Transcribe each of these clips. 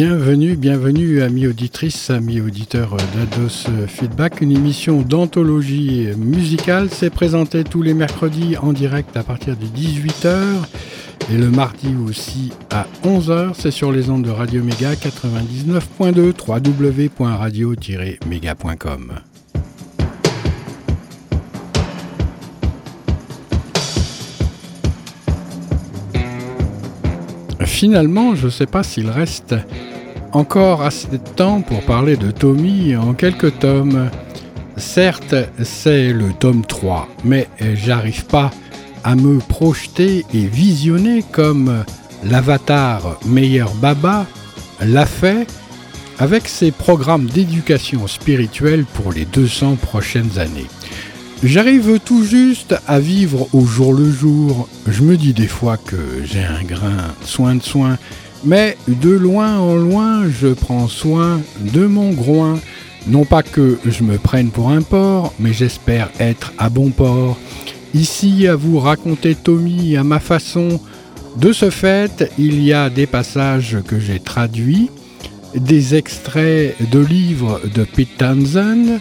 Bienvenue, bienvenue amis auditrices, amis auditeurs d'Ados Feedback, une émission d'anthologie musicale. C'est présenté tous les mercredis en direct à partir de 18h et le mardi aussi à 11h. C'est sur les ondes de Radio Méga 99.2 www.radio-méga.com. finalement, je ne sais pas s'il reste encore assez de temps pour parler de Tommy en quelques tomes. Certes, c'est le tome 3, mais j'arrive pas à me projeter et visionner comme l'avatar Meilleur Baba l'a fait avec ses programmes d'éducation spirituelle pour les 200 prochaines années. J'arrive tout juste à vivre au jour le jour. Je me dis des fois que j'ai un grain soin de soin, mais de loin en loin, je prends soin de mon groin. Non pas que je me prenne pour un porc, mais j'espère être à bon port. Ici, à vous raconter Tommy à ma façon. De ce fait, il y a des passages que j'ai traduits, des extraits de livres de Pete Townsend,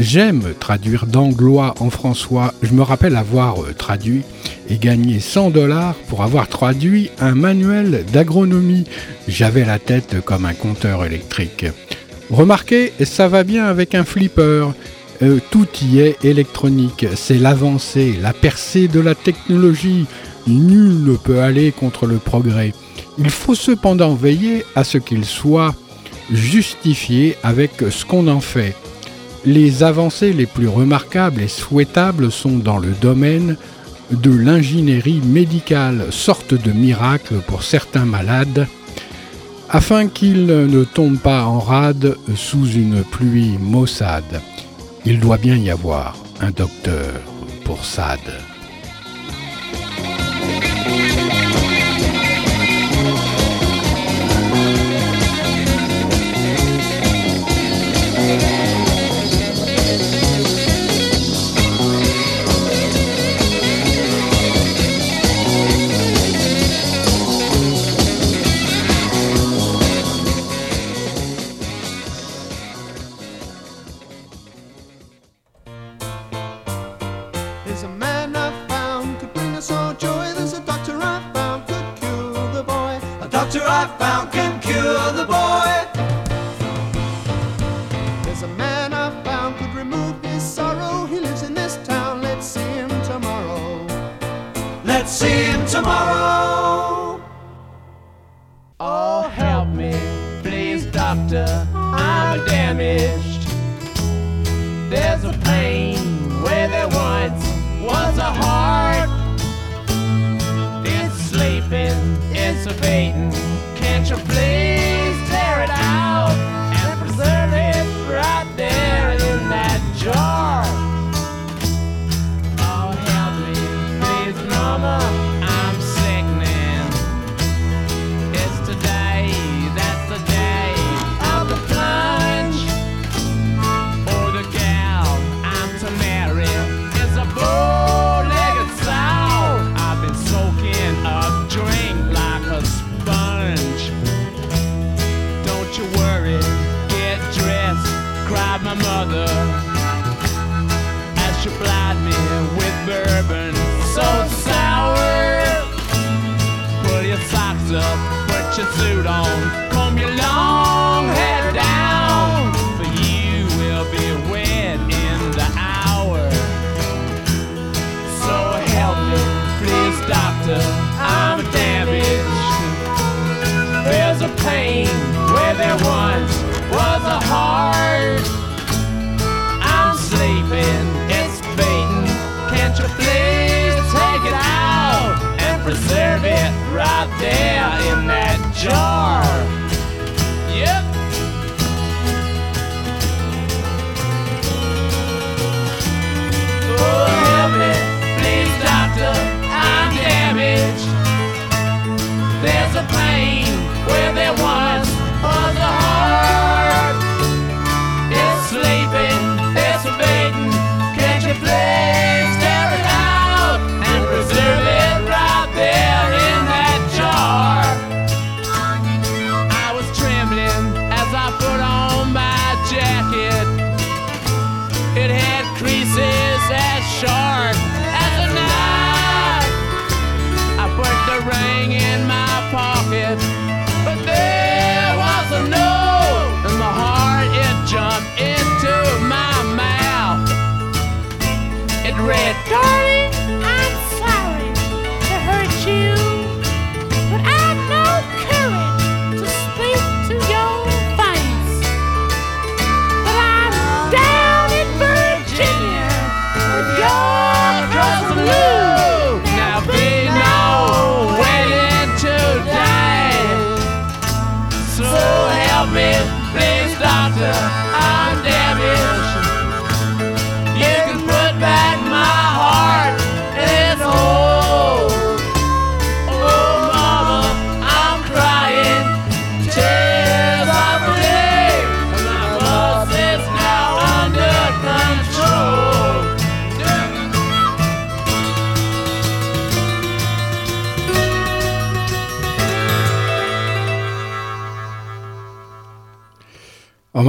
J'aime traduire d'anglois en françois. Je me rappelle avoir euh, traduit et gagné 100 dollars pour avoir traduit un manuel d'agronomie. J'avais la tête comme un compteur électrique. Remarquez, ça va bien avec un flipper. Euh, tout y est électronique. C'est l'avancée, la percée de la technologie. Nul ne peut aller contre le progrès. Il faut cependant veiller à ce qu'il soit justifié avec ce qu'on en fait. Les avancées les plus remarquables et souhaitables sont dans le domaine de l'ingénierie médicale, sorte de miracle pour certains malades, afin qu'ils ne tombent pas en rade sous une pluie maussade. Il doit bien y avoir un docteur pour Sade.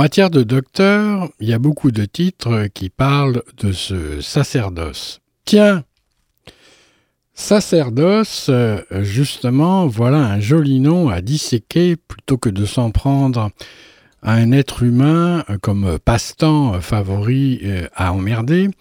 Matière de docteur, il y a beaucoup de titres qui parlent de ce sacerdoce. Tiens, sacerdoce, justement, voilà un joli nom à disséquer plutôt que de s'en prendre à un être humain comme passe-temps favori euh, à emmerder.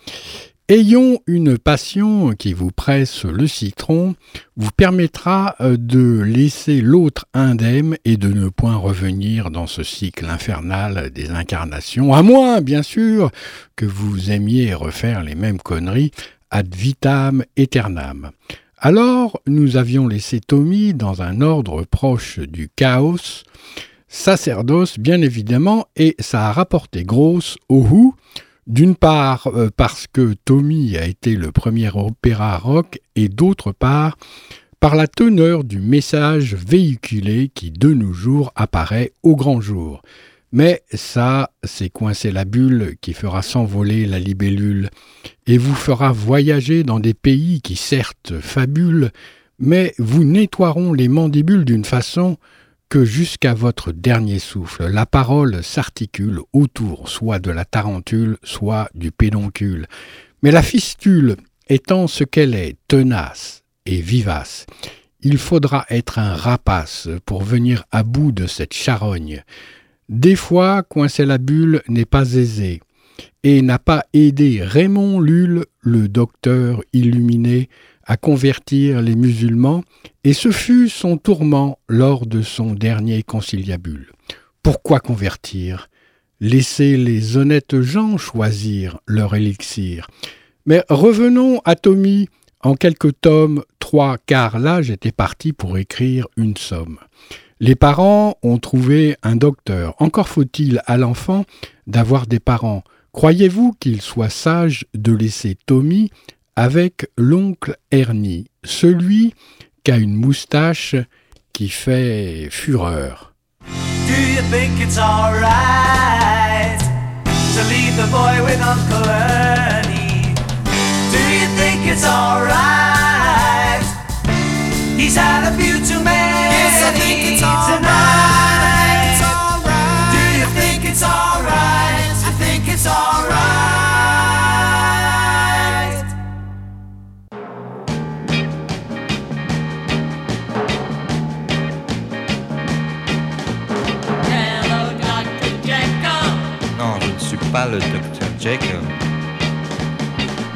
Ayons une passion qui vous presse le citron, vous permettra euh, de laisser l'autre indemne et de ne point revenir dans ce cycle infernal des incarnations, à moins, bien sûr, que vous aimiez refaire les mêmes conneries ad vitam aeternam. Alors, nous avions laissé Tommy dans un ordre proche du chaos, sacerdoce bien évidemment, et ça a rapporté grosse au Who, d'une part euh, parce que Tommy a été le premier opéra rock et d'autre part par la teneur du message véhiculé qui de nos jours apparaît au grand jour. Mais ça, c'est coincer la bulle qui fera s'envoler la libellule et vous fera voyager dans des pays qui certes fabulent, mais vous nettoieront les mandibules d'une façon que jusqu'à votre dernier souffle, la parole s'articule autour soit de la tarentule, soit du pédoncule. Mais la fistule étant ce qu'elle est, tenace et vivace, il faudra être un rapace pour venir à bout de cette charogne. Des fois, coincer la bulle n'est pas aisé, et n'a pas aidé Raymond Lulle, le docteur illuminé, à convertir les musulmans, et ce fut son tourment lors de son dernier conciliabule. Pourquoi convertir? Laisser les honnêtes gens choisir leur élixir. Mais revenons à Tommy, en quelques tomes, trois quarts là, j'étais parti pour écrire une somme. Les parents ont trouvé un docteur. Encore faut-il à l'enfant d'avoir des parents. Croyez-vous qu'il soit sage de laisser Tommy avec l'oncle Ernie, celui qui a une moustache qui fait fureur. Do you think it's alright to leave the boy with Uncle Ernie? Do you think it's alright? He's had a few too many yes, I think it's tonight.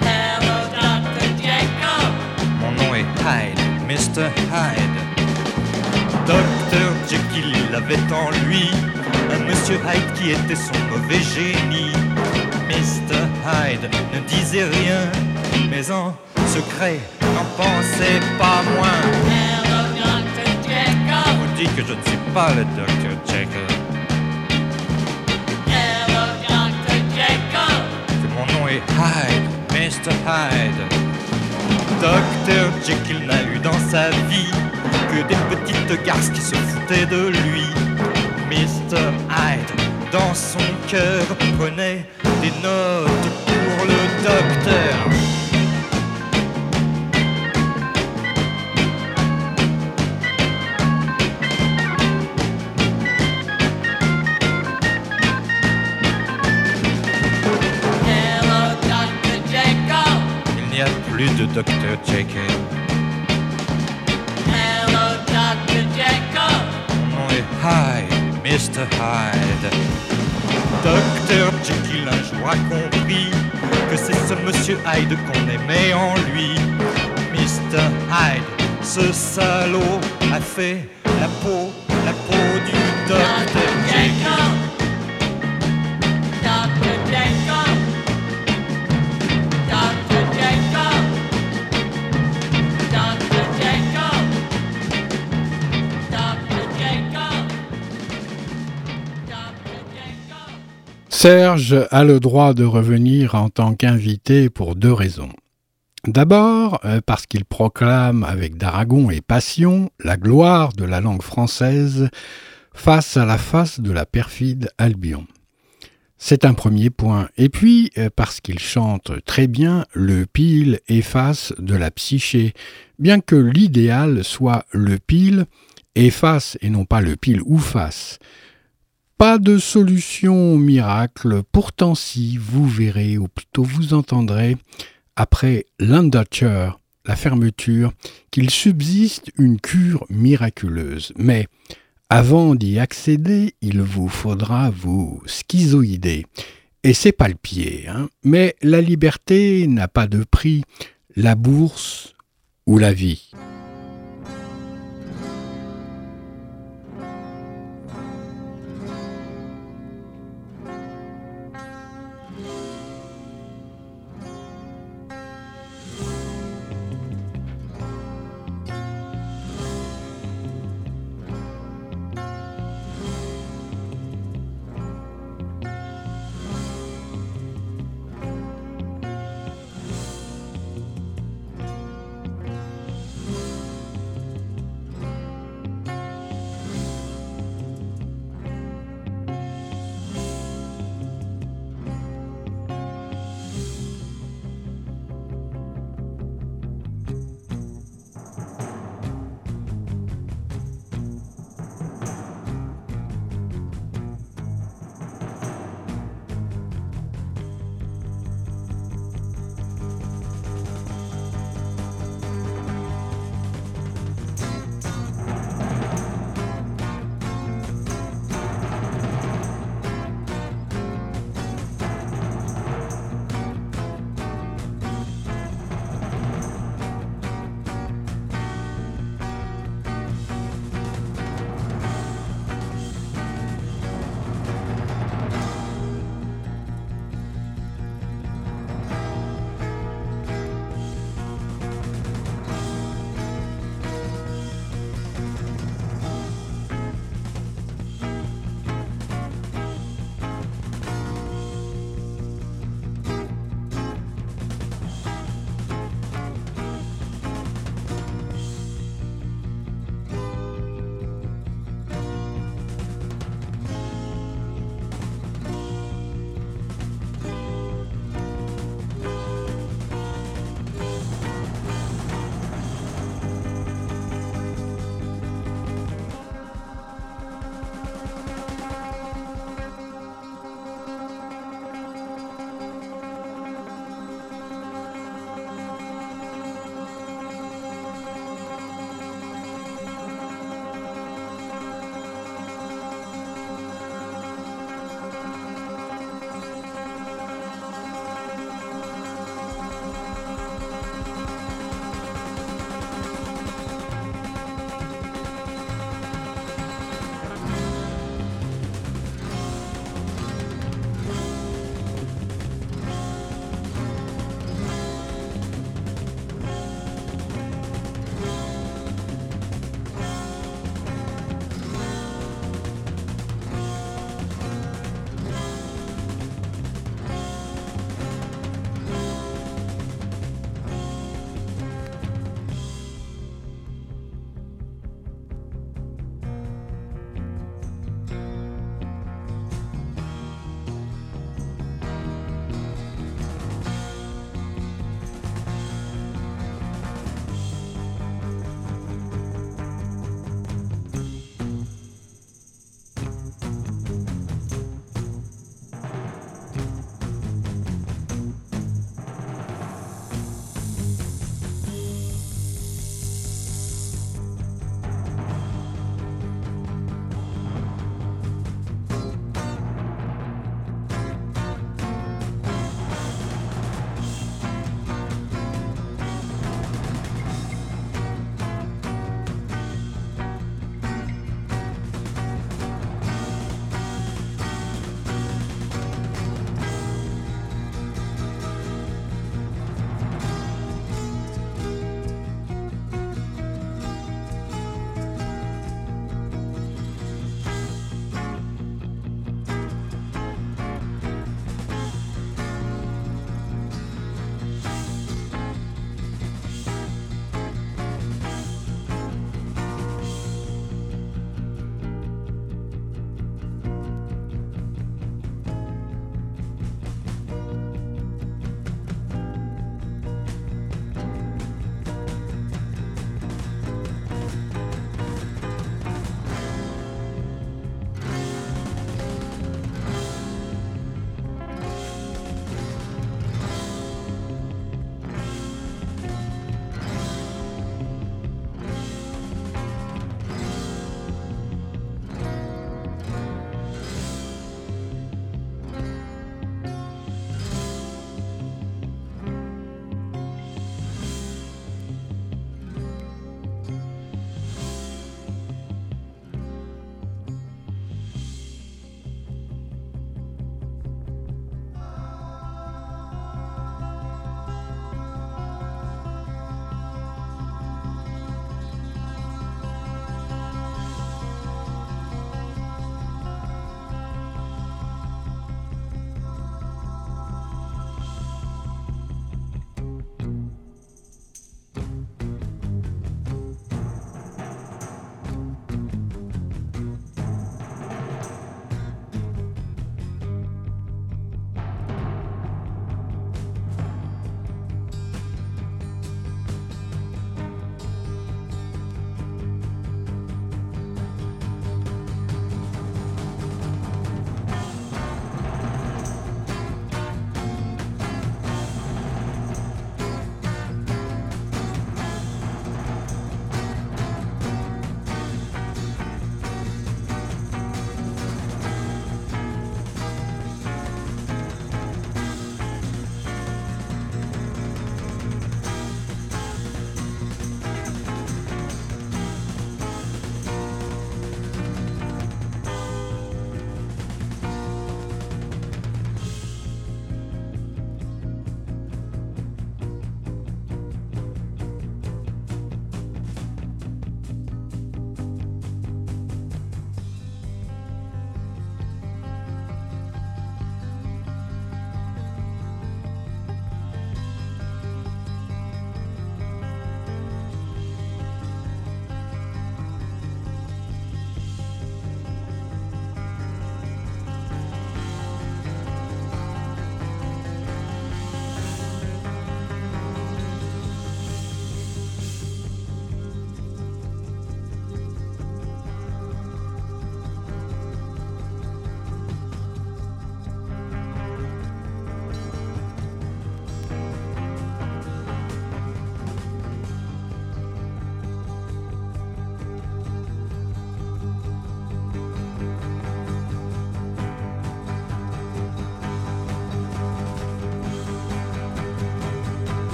Hello, Dr. Jekyll. Mon nom est Hyde, Mr. Hyde. Dr. Jekyll, avait en lui un Monsieur Hyde qui était son mauvais génie. Mr. Hyde ne disait rien, mais en secret n'en pensait pas moins. Hello, Dr. Jekyll. vous dis que je ne suis pas le Dr. Jekyll. Hyde, Mr. Hyde. Docteur Jekyll n'a eu dans sa vie que des petites garces qui se foutaient de lui. Mr. Hyde, dans son cœur, prenait des notes Hello, Dr. Jekyll. Nom est Hyde, Mr. Hyde. Dr. Jekyll un jour a compris que c'est ce monsieur Hyde qu'on aimait en lui. Mr. Hyde, ce salaud a fait Serge a le droit de revenir en tant qu'invité pour deux raisons. D'abord, euh, parce qu'il proclame avec d'Aragon et passion la gloire de la langue française face à la face de la perfide Albion. C'est un premier point. Et puis, euh, parce qu'il chante très bien le pile et face de la psyché, bien que l'idéal soit le pile et face et non pas le pile ou face. Pas de solution miracle, pourtant si vous verrez, ou plutôt vous entendrez, après l'undature, la fermeture, qu'il subsiste une cure miraculeuse. Mais avant d'y accéder, il vous faudra vous schizoïder. Et c'est pas le pied, hein. mais la liberté n'a pas de prix, la bourse ou la vie.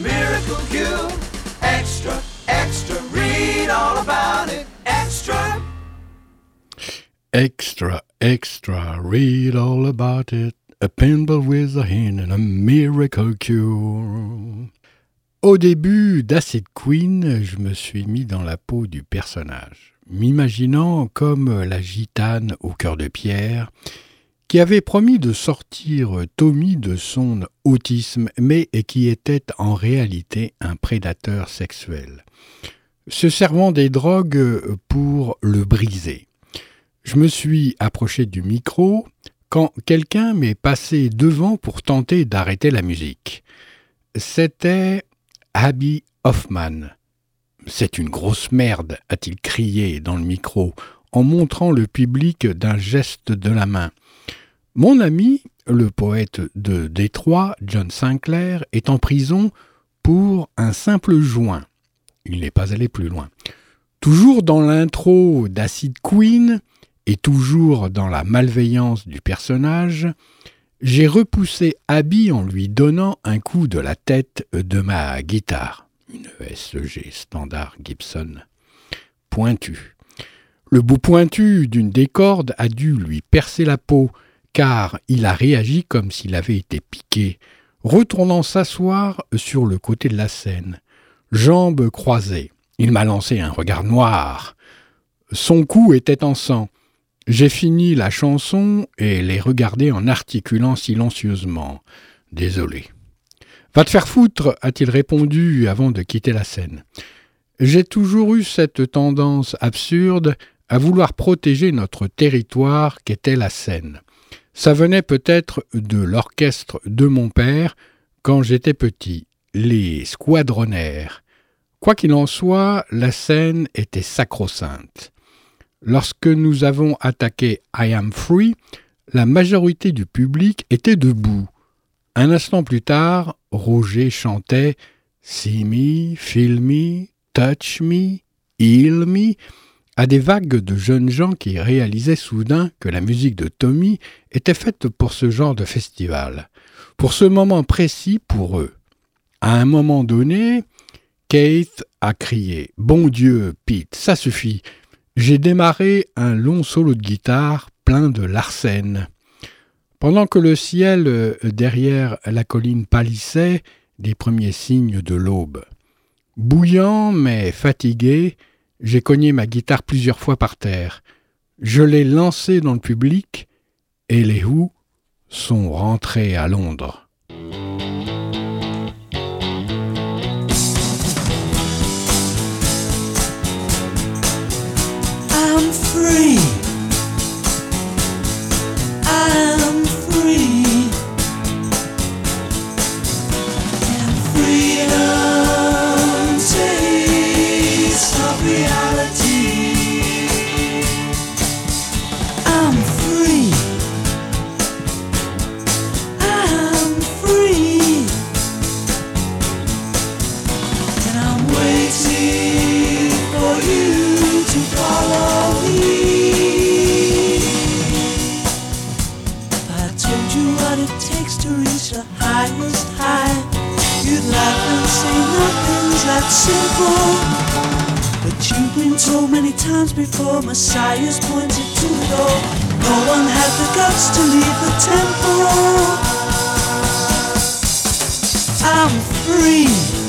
Miracle cure. Extra, extra, read all about it. Extra. Extra, extra, read all about it. A pinball with a hand and a miracle cure. Au début d'Acid Queen, je me suis mis dans la peau du personnage, m'imaginant comme la gitane au cœur de pierre, qui avait promis de sortir Tommy de son autisme, mais qui était en réalité un prédateur sexuel, se servant des drogues pour le briser. Je me suis approché du micro quand quelqu'un m'est passé devant pour tenter d'arrêter la musique. C'était Abby Hoffman. C'est une grosse merde, a-t-il crié dans le micro, en montrant le public d'un geste de la main. Mon ami, le poète de Détroit, John Sinclair, est en prison pour un simple joint. Il n'est pas allé plus loin. Toujours dans l'intro d'Acid Queen, et toujours dans la malveillance du personnage, j'ai repoussé Abby en lui donnant un coup de la tête de ma guitare, une SG standard Gibson, pointue. Le bout pointu d'une des cordes a dû lui percer la peau, car il a réagi comme s'il avait été piqué, retournant s'asseoir sur le côté de la scène, jambes croisées. Il m'a lancé un regard noir. Son cou était en sang. J'ai fini la chanson et l'ai regardé en articulant silencieusement. Désolé. Va te faire foutre, a-t-il répondu avant de quitter la scène. J'ai toujours eu cette tendance absurde à vouloir protéger notre territoire qu'était la Seine. Ça venait peut-être de l'orchestre de mon père quand j'étais petit, les squadronnaires. Quoi qu'il en soit, la scène était sacro-sainte. Lorsque nous avons attaqué I Am Free, la majorité du public était debout. Un instant plus tard, Roger chantait See me, feel me, touch me, heal me à des vagues de jeunes gens qui réalisaient soudain que la musique de Tommy était faite pour ce genre de festival, pour ce moment précis pour eux. À un moment donné, Keith a crié Bon Dieu, Pete, ça suffit, j'ai démarré un long solo de guitare plein de larcène. Pendant que le ciel euh, derrière la colline pâlissait des premiers signes de l'aube. Bouillant mais fatigué, j'ai cogné ma guitare plusieurs fois par terre. Je l'ai lancée dans le public et les Who sont rentrés à Londres. Nothing's that simple. But you've been told many times before, Messiah's pointed to the door. No one had the guts to leave the temple. I'm free.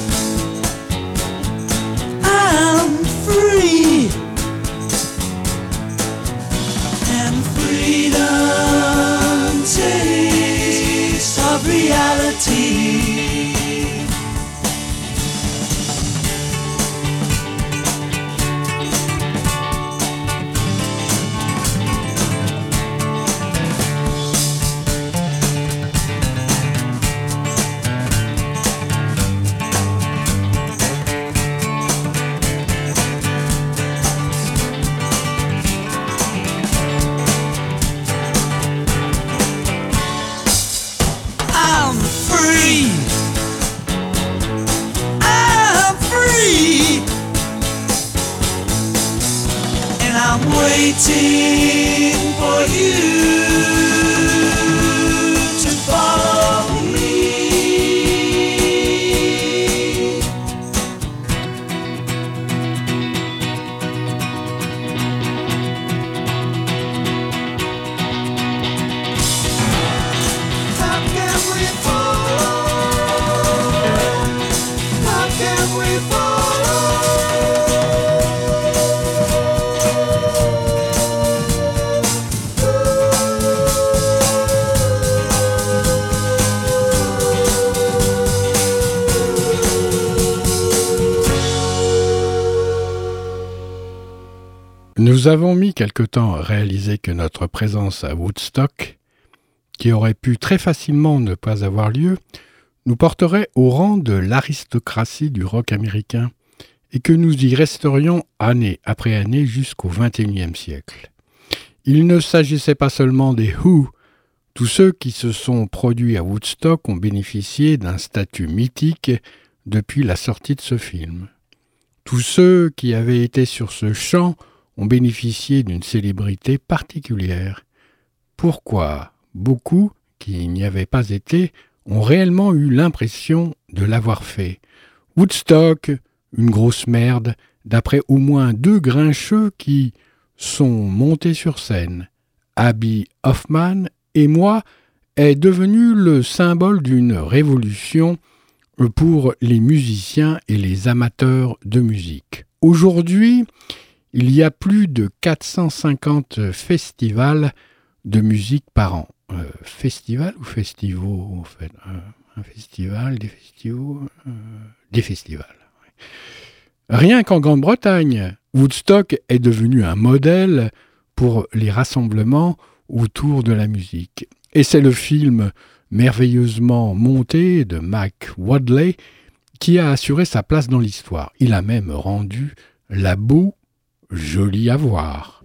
Quelque temps à réaliser que notre présence à Woodstock, qui aurait pu très facilement ne pas avoir lieu, nous porterait au rang de l'aristocratie du rock américain, et que nous y resterions année après année jusqu'au XXIe siècle. Il ne s'agissait pas seulement des Who, tous ceux qui se sont produits à Woodstock ont bénéficié d'un statut mythique depuis la sortie de ce film. Tous ceux qui avaient été sur ce champ ont bénéficié d'une célébrité particulière. Pourquoi beaucoup qui n'y avaient pas été ont réellement eu l'impression de l'avoir fait? Woodstock, une grosse merde, d'après au moins deux grincheux qui sont montés sur scène. Abby Hoffman et moi est devenu le symbole d'une révolution pour les musiciens et les amateurs de musique. Aujourd'hui, il y a plus de 450 festivals de musique par an. Euh, festival ou festivals en fait euh, Un festival, des festivals euh, Des festivals. Rien qu'en Grande-Bretagne, Woodstock est devenu un modèle pour les rassemblements autour de la musique. Et c'est le film merveilleusement monté de Mac Wadley qui a assuré sa place dans l'histoire. Il a même rendu la boue jolie à voir.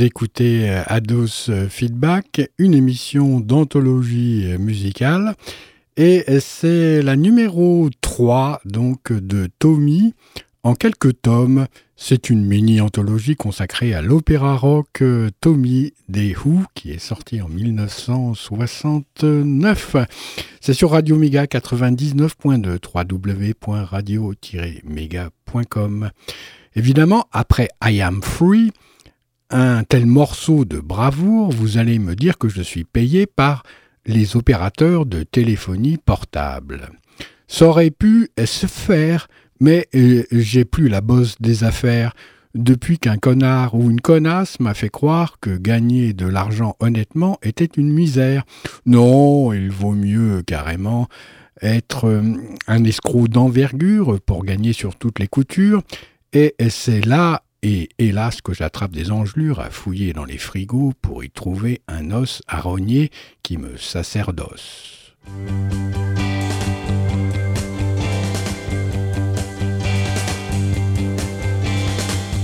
Vous écoutez Ados Feedback, une émission d'anthologie musicale. Et c'est la numéro 3 donc de Tommy en quelques tomes. C'est une mini-anthologie consacrée à l'opéra rock Tommy des Who qui est sorti en 1969. C'est sur Radio Méga 99.2 www.radio-méga.com. Évidemment, après I Am Free, un tel morceau de bravoure, vous allez me dire que je suis payé par les opérateurs de téléphonie portable. Ça aurait pu se faire, mais euh, j'ai plus la bosse des affaires depuis qu'un connard ou une connasse m'a fait croire que gagner de l'argent honnêtement était une misère. Non, il vaut mieux carrément être euh, un escroc d'envergure pour gagner sur toutes les coutures, et c'est là et hélas que j'attrape des engelures à fouiller dans les frigos pour y trouver un os à rogner qui me sacerdoce.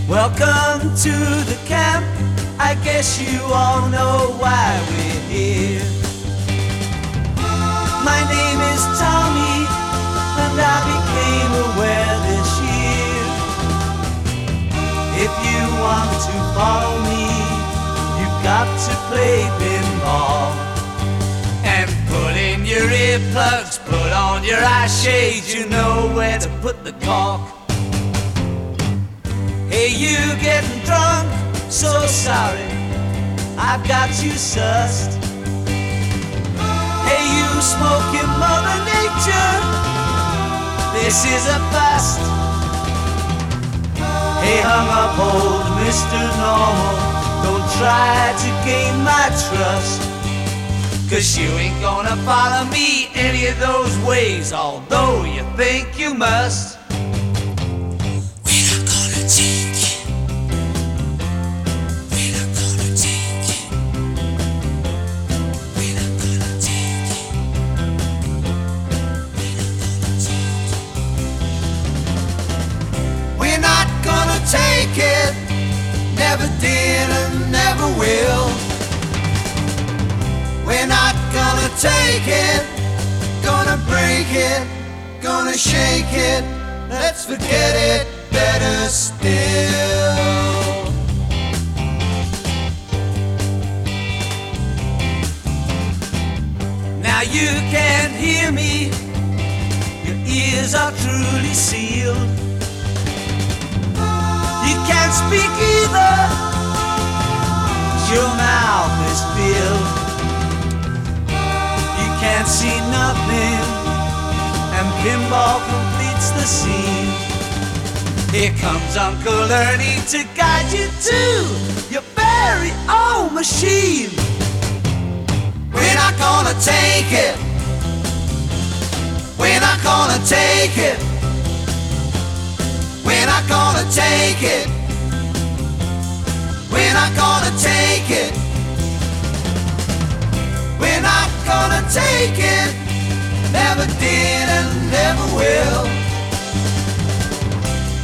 Welcome to the camp. I guess you all know why earplugs, put on your eye shades, you know where to put the cork. Hey, you getting drunk? So sorry, I've got you sussed. Hey, you smoking Mother Nature? This is a bust. Hey, hung up old Mr. Normal. Don't try to gain my trust. Cause you ain't gonna follow me any of those ways, although you think you must. It. Gonna shake it. Let's forget it. Better still. Now you can hear me. Your ears are truly sealed. You can't speak either. Your mouth is filled. You can't see nothing. And pinball completes the scene. Here comes Uncle Ernie to guide you to your very own machine. We're not gonna take it. We're not gonna take it. We're not gonna take it. We're not gonna take it. We're not gonna take it. Never did and never will.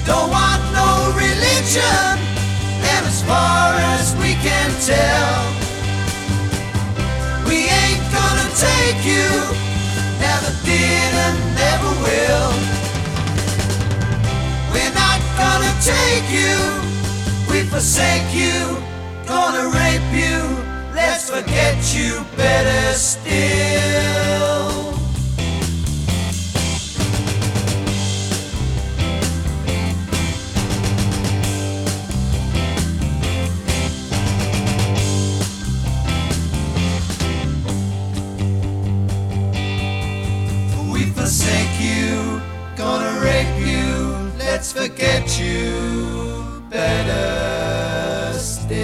Don't want no religion. And as far as we can tell, we ain't gonna take you. Never did and never will. We're not gonna take you. We forsake you. Gonna rape you. Let's forget you better still. you better still.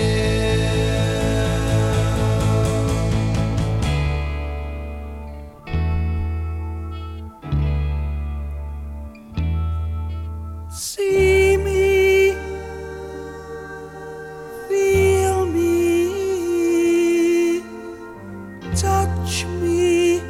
See. me, feel me, touch me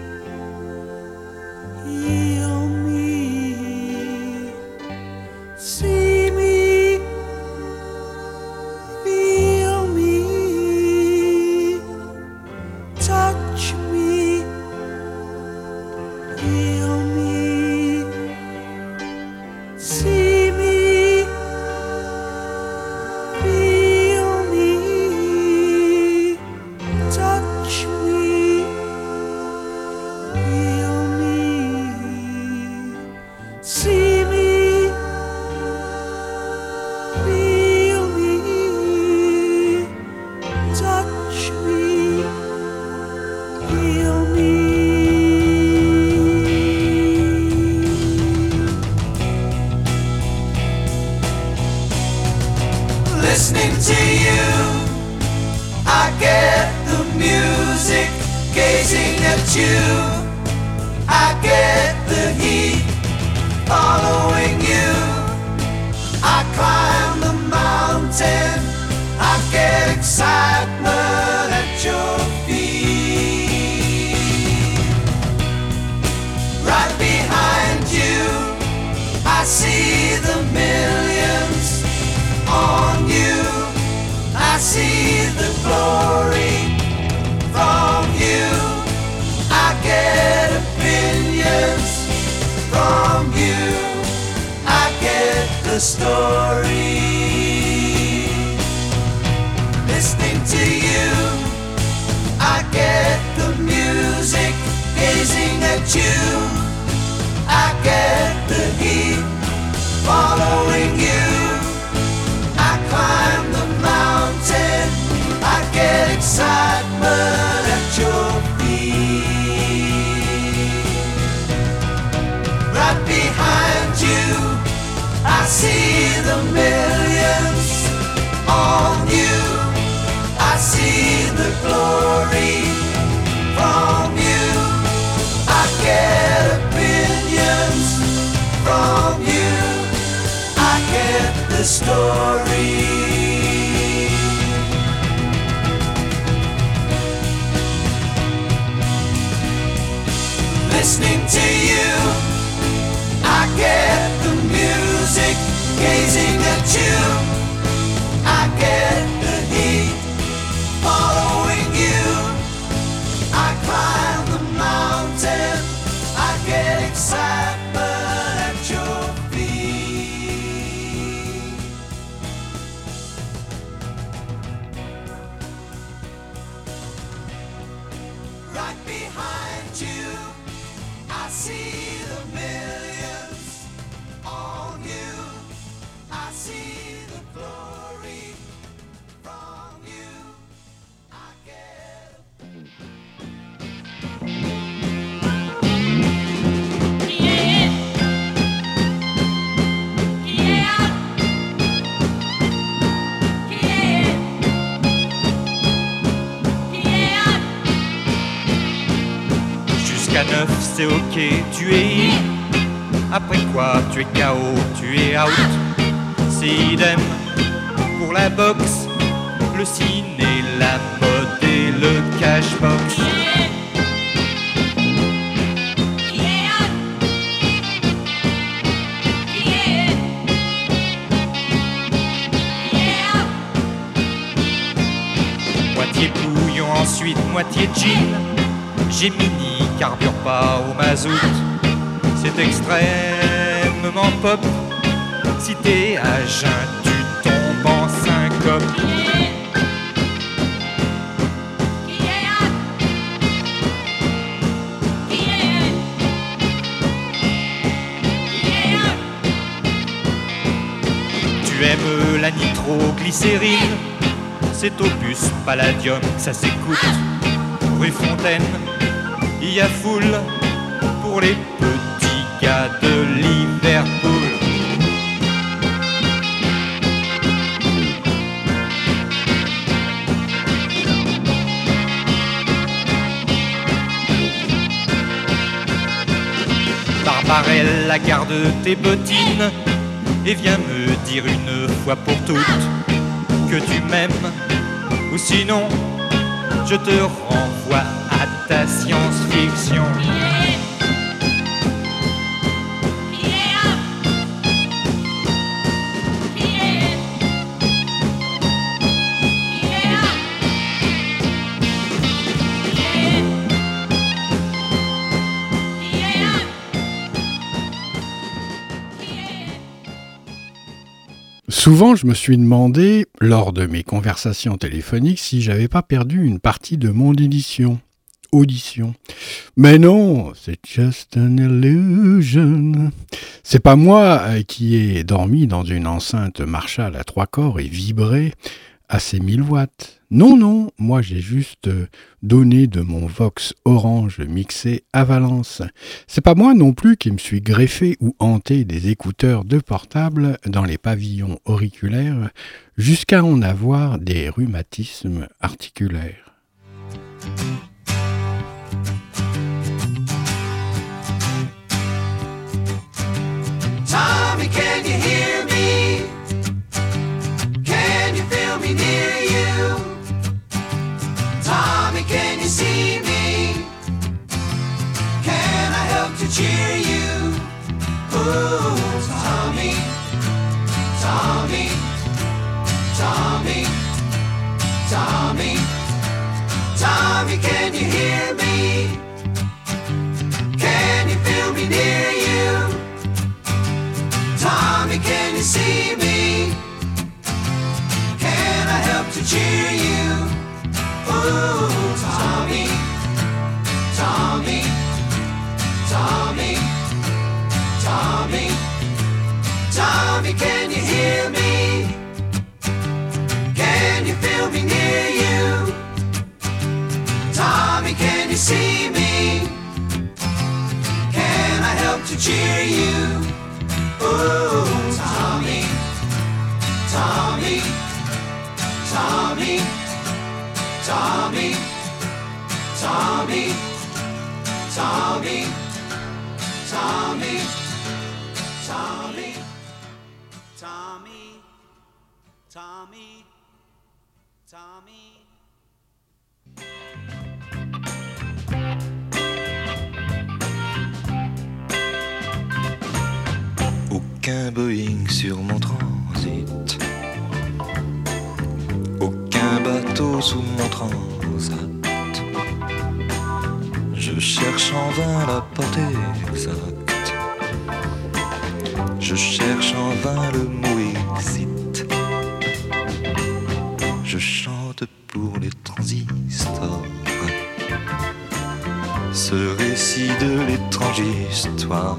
the story. listening to you. I get the music, gazing at you. C'est ok, tu es. Après quoi, tu es KO, tu es out. C'est idem pour la boxe, le ciné, la mode et le cashbox. Moitié bouillon, ensuite moitié gin. Gemini carbure pas au mazout. C'est extrêmement pop. Si t'es à jeun, tu tombes en syncope. Tu aimes la nitroglycérine? C'est opus palladium, ça s'écoute Rue Fontaine, il y a foule Pour les petits gars de Liverpool. Barbarella, garde tes bottines et viens me dire une fois pour toutes que tu m'aimes, ou sinon je te renvoie à ta Souvent, je me suis demandé, lors de mes conversations téléphoniques, si j'avais pas perdu une partie de mon édition. Audition. Mais non, c'est just an illusion. C'est pas moi euh, qui ai dormi dans une enceinte Marshall à trois corps et vibré à ses 1000 watts. Non, non, moi j'ai juste euh, donné de mon Vox orange mixé à Valence. C'est pas moi non plus qui me suis greffé ou hanté des écouteurs de portable dans les pavillons auriculaires jusqu'à en avoir des rhumatismes articulaires. Cheer you? Ooh, Tommy, Tommy, Tommy, Tommy, Tommy, can you hear me? Can you feel me near you? Tommy, can you see me? Can I help to cheer you? Ooh, Tommy, see me? Can I help to cheer you? Ooh, Tommy, Tommy, Tommy, Tommy, Tommy, Tommy, Tommy, Tommy, Tommy, Tommy, Tommy. Aucun Boeing sur mon transit. Aucun bateau sous mon transat. Je cherche en vain la porte exacte. Je cherche en vain le mot exit. Je chante pour les transistors. Ce récit de l'étrange histoire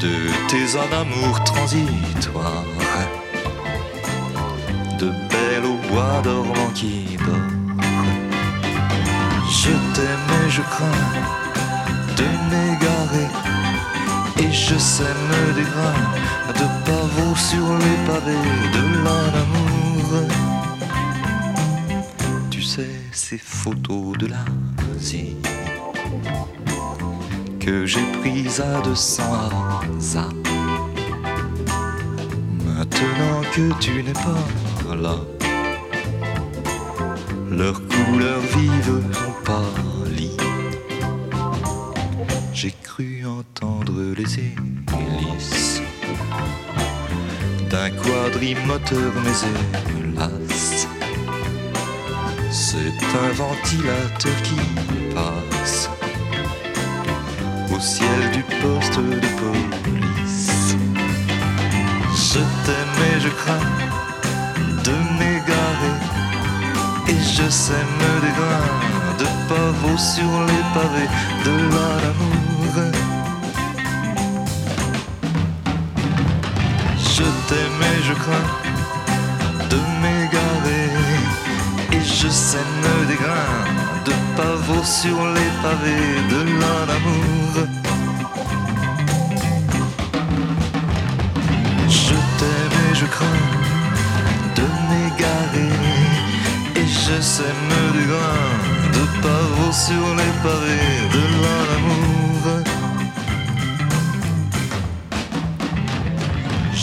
de tes ans d'amour transitoire, de belle au bois dormant qui dort. Je t'aime et je crains de m'égarer, et je sème des grains de pavots sur les pavés de l'amour. Tu sais, ces photos de l'Asie que j'ai prise à 200 hasards. Maintenant que tu n'es pas là, leurs couleurs vives ont pâli. J'ai cru entendre les hélices d'un quadrimoteur, mais hélas, c'est un ventilateur qui passe au ciel du poste de police. Je t'aime et je crains de m'égarer. Et je sème des grains de pavots sur les pavés de l'amour. Je t'aime et je crains de m'égarer. Et je sème des grains de pavots sur les pavés de l'amour. Je t'aime et je crains de m'égarer. Et je sème des grains de pavots sur les pavés de l'amour.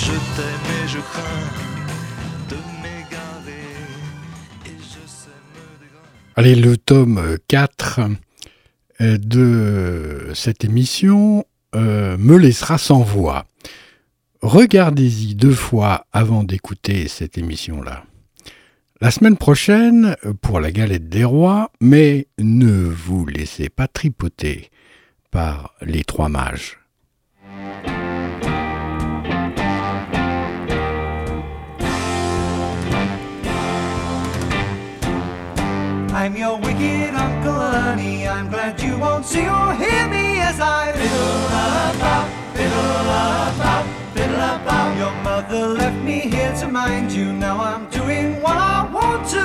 Je t'aime et je crains Allez, le tome 4 euh, de cette émission euh, me laissera sans voix. Regardez-y deux fois avant d'écouter cette émission-là. La semaine prochaine, pour la galette des rois, mais ne vous laissez pas tripoter par les trois mages. I'm your wicked Uncle Ernie. I'm glad you won't see or hear me as I fiddle about, fiddle about, fiddle about. Your mother left me here to mind you. Now I'm doing what I want to.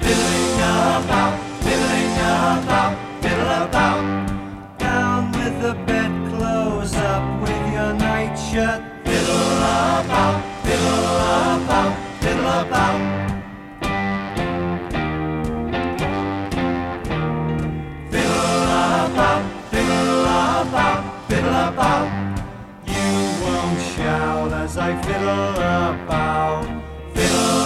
Fiddling about, shout as I fiddle about, fiddle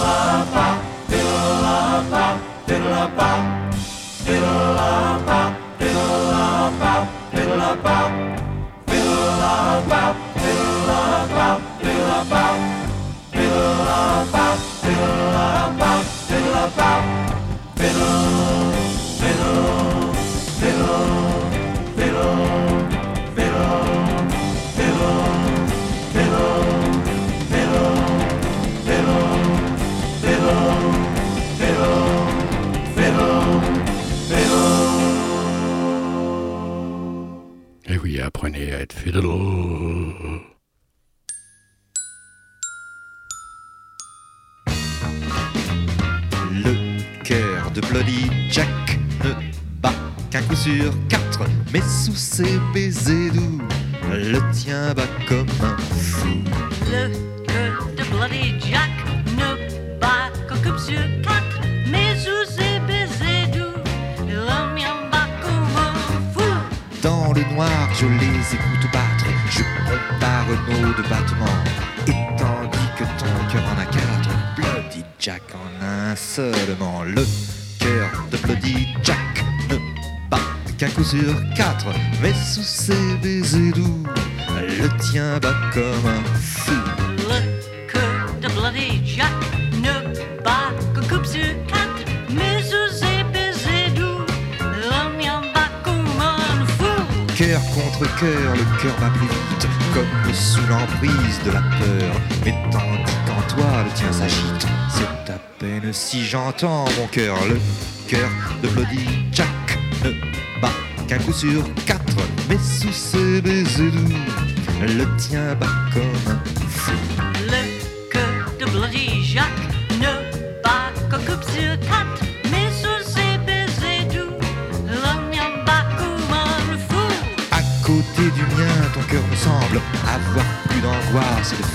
about, fiddle about, fiddle about. Fiddle. Le cœur de Bloody Jack ne bat qu'un coup sur quatre, mais sous ses baisers doux, le tien bat comme un fou. Le cœur de Bloody Jack ne bat qu'un coup sur je les écoute battre, je prépare nos de battements. Et tandis que ton cœur en a quatre, Bloody Jack en a un seulement. Le cœur de Bloody Jack ne bat qu'un coup sur quatre, mais sous ses baisers doux, le tien bat comme un Contre cœur, le cœur bat plus vite, comme sous l'emprise de la peur. Mais tandis qu'en toi le tien s'agite, c'est à peine si j'entends mon cœur. Le cœur de Bloody Jack ne bat qu'un coup sur quatre, mais sous ses baisers doux, le tien bat comme un fou.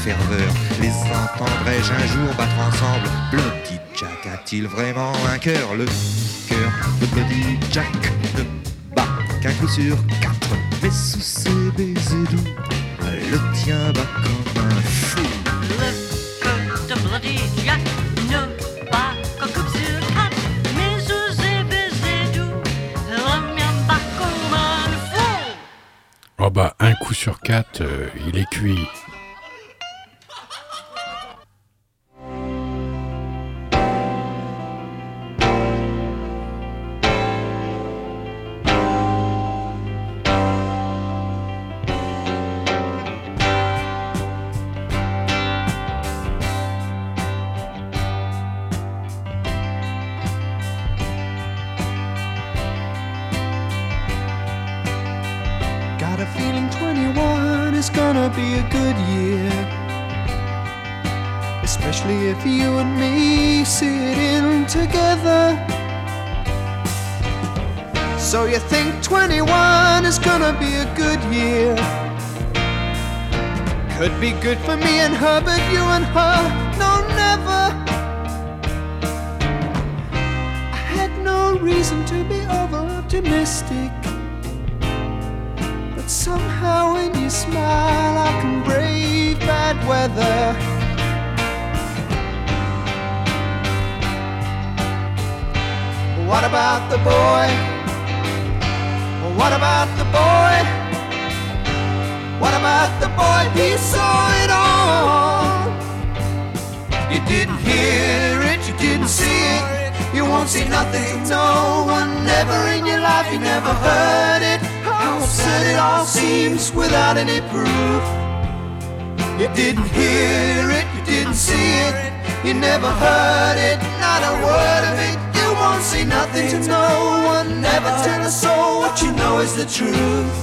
Ferveur. Les entendrai-je un jour battre ensemble Bloody Jack? A-t-il vraiment un cœur? Le cœur de Bloody Jack ne bat qu'un coup sur quatre, mais sous ses baisers doux, le tien bat comme un fou. Le cœur de Bloody Jack ne bat qu'un coup sur quatre, mais sous ses baisers doux, le mien bat comme un fou. Oh bah, un coup sur quatre, euh, il est cuit. Be a good year. Especially if you and me sit in together. So you think 21 is gonna be a good year? Could be good for me and her, but you and her, no, never. I had no reason to be over optimistic. When you smile, I can brave bad weather. What about the boy? What about the boy? What about the boy? He saw it all. You didn't hear it, you didn't see it. You won't see nothing, no one never in your life, you never heard it. Absurd it all seems without any proof. You didn't hear it, you didn't see it, you never heard it, not a word of it. You won't see nothing to no one, never tell a soul what you know is the truth.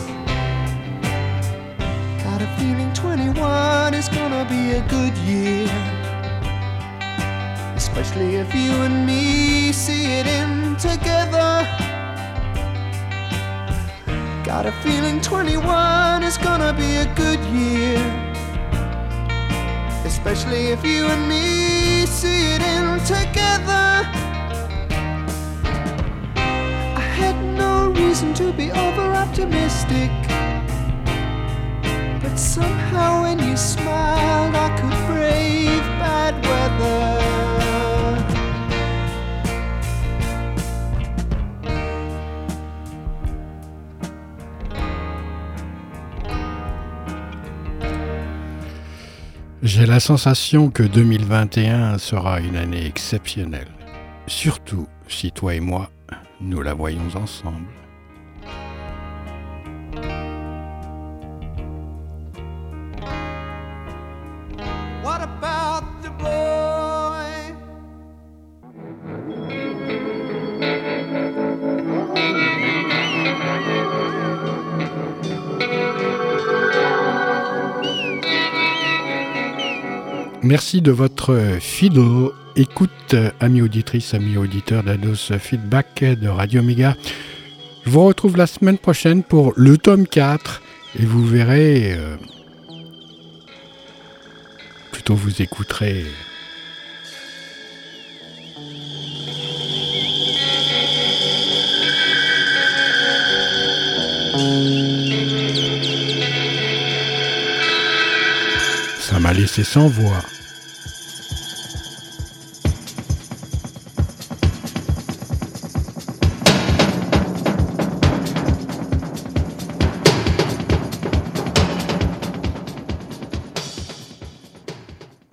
Got a feeling 21 is gonna be a good year. Especially if you and me see it in together. Got a feeling 21 is gonna be a good year. Especially if you and me see it in together. I had no reason to be over optimistic. But somehow when you smiled, I could brave bad weather. J'ai la sensation que 2021 sera une année exceptionnelle. Surtout si toi et moi, nous la voyons ensemble. Merci de votre fidèle écoute, amis auditrices, amis auditeurs d'Ados Feedback de Radio Méga. Je vous retrouve la semaine prochaine pour le tome 4 et vous verrez, euh, plutôt vous écouterez. Laissé sans voix.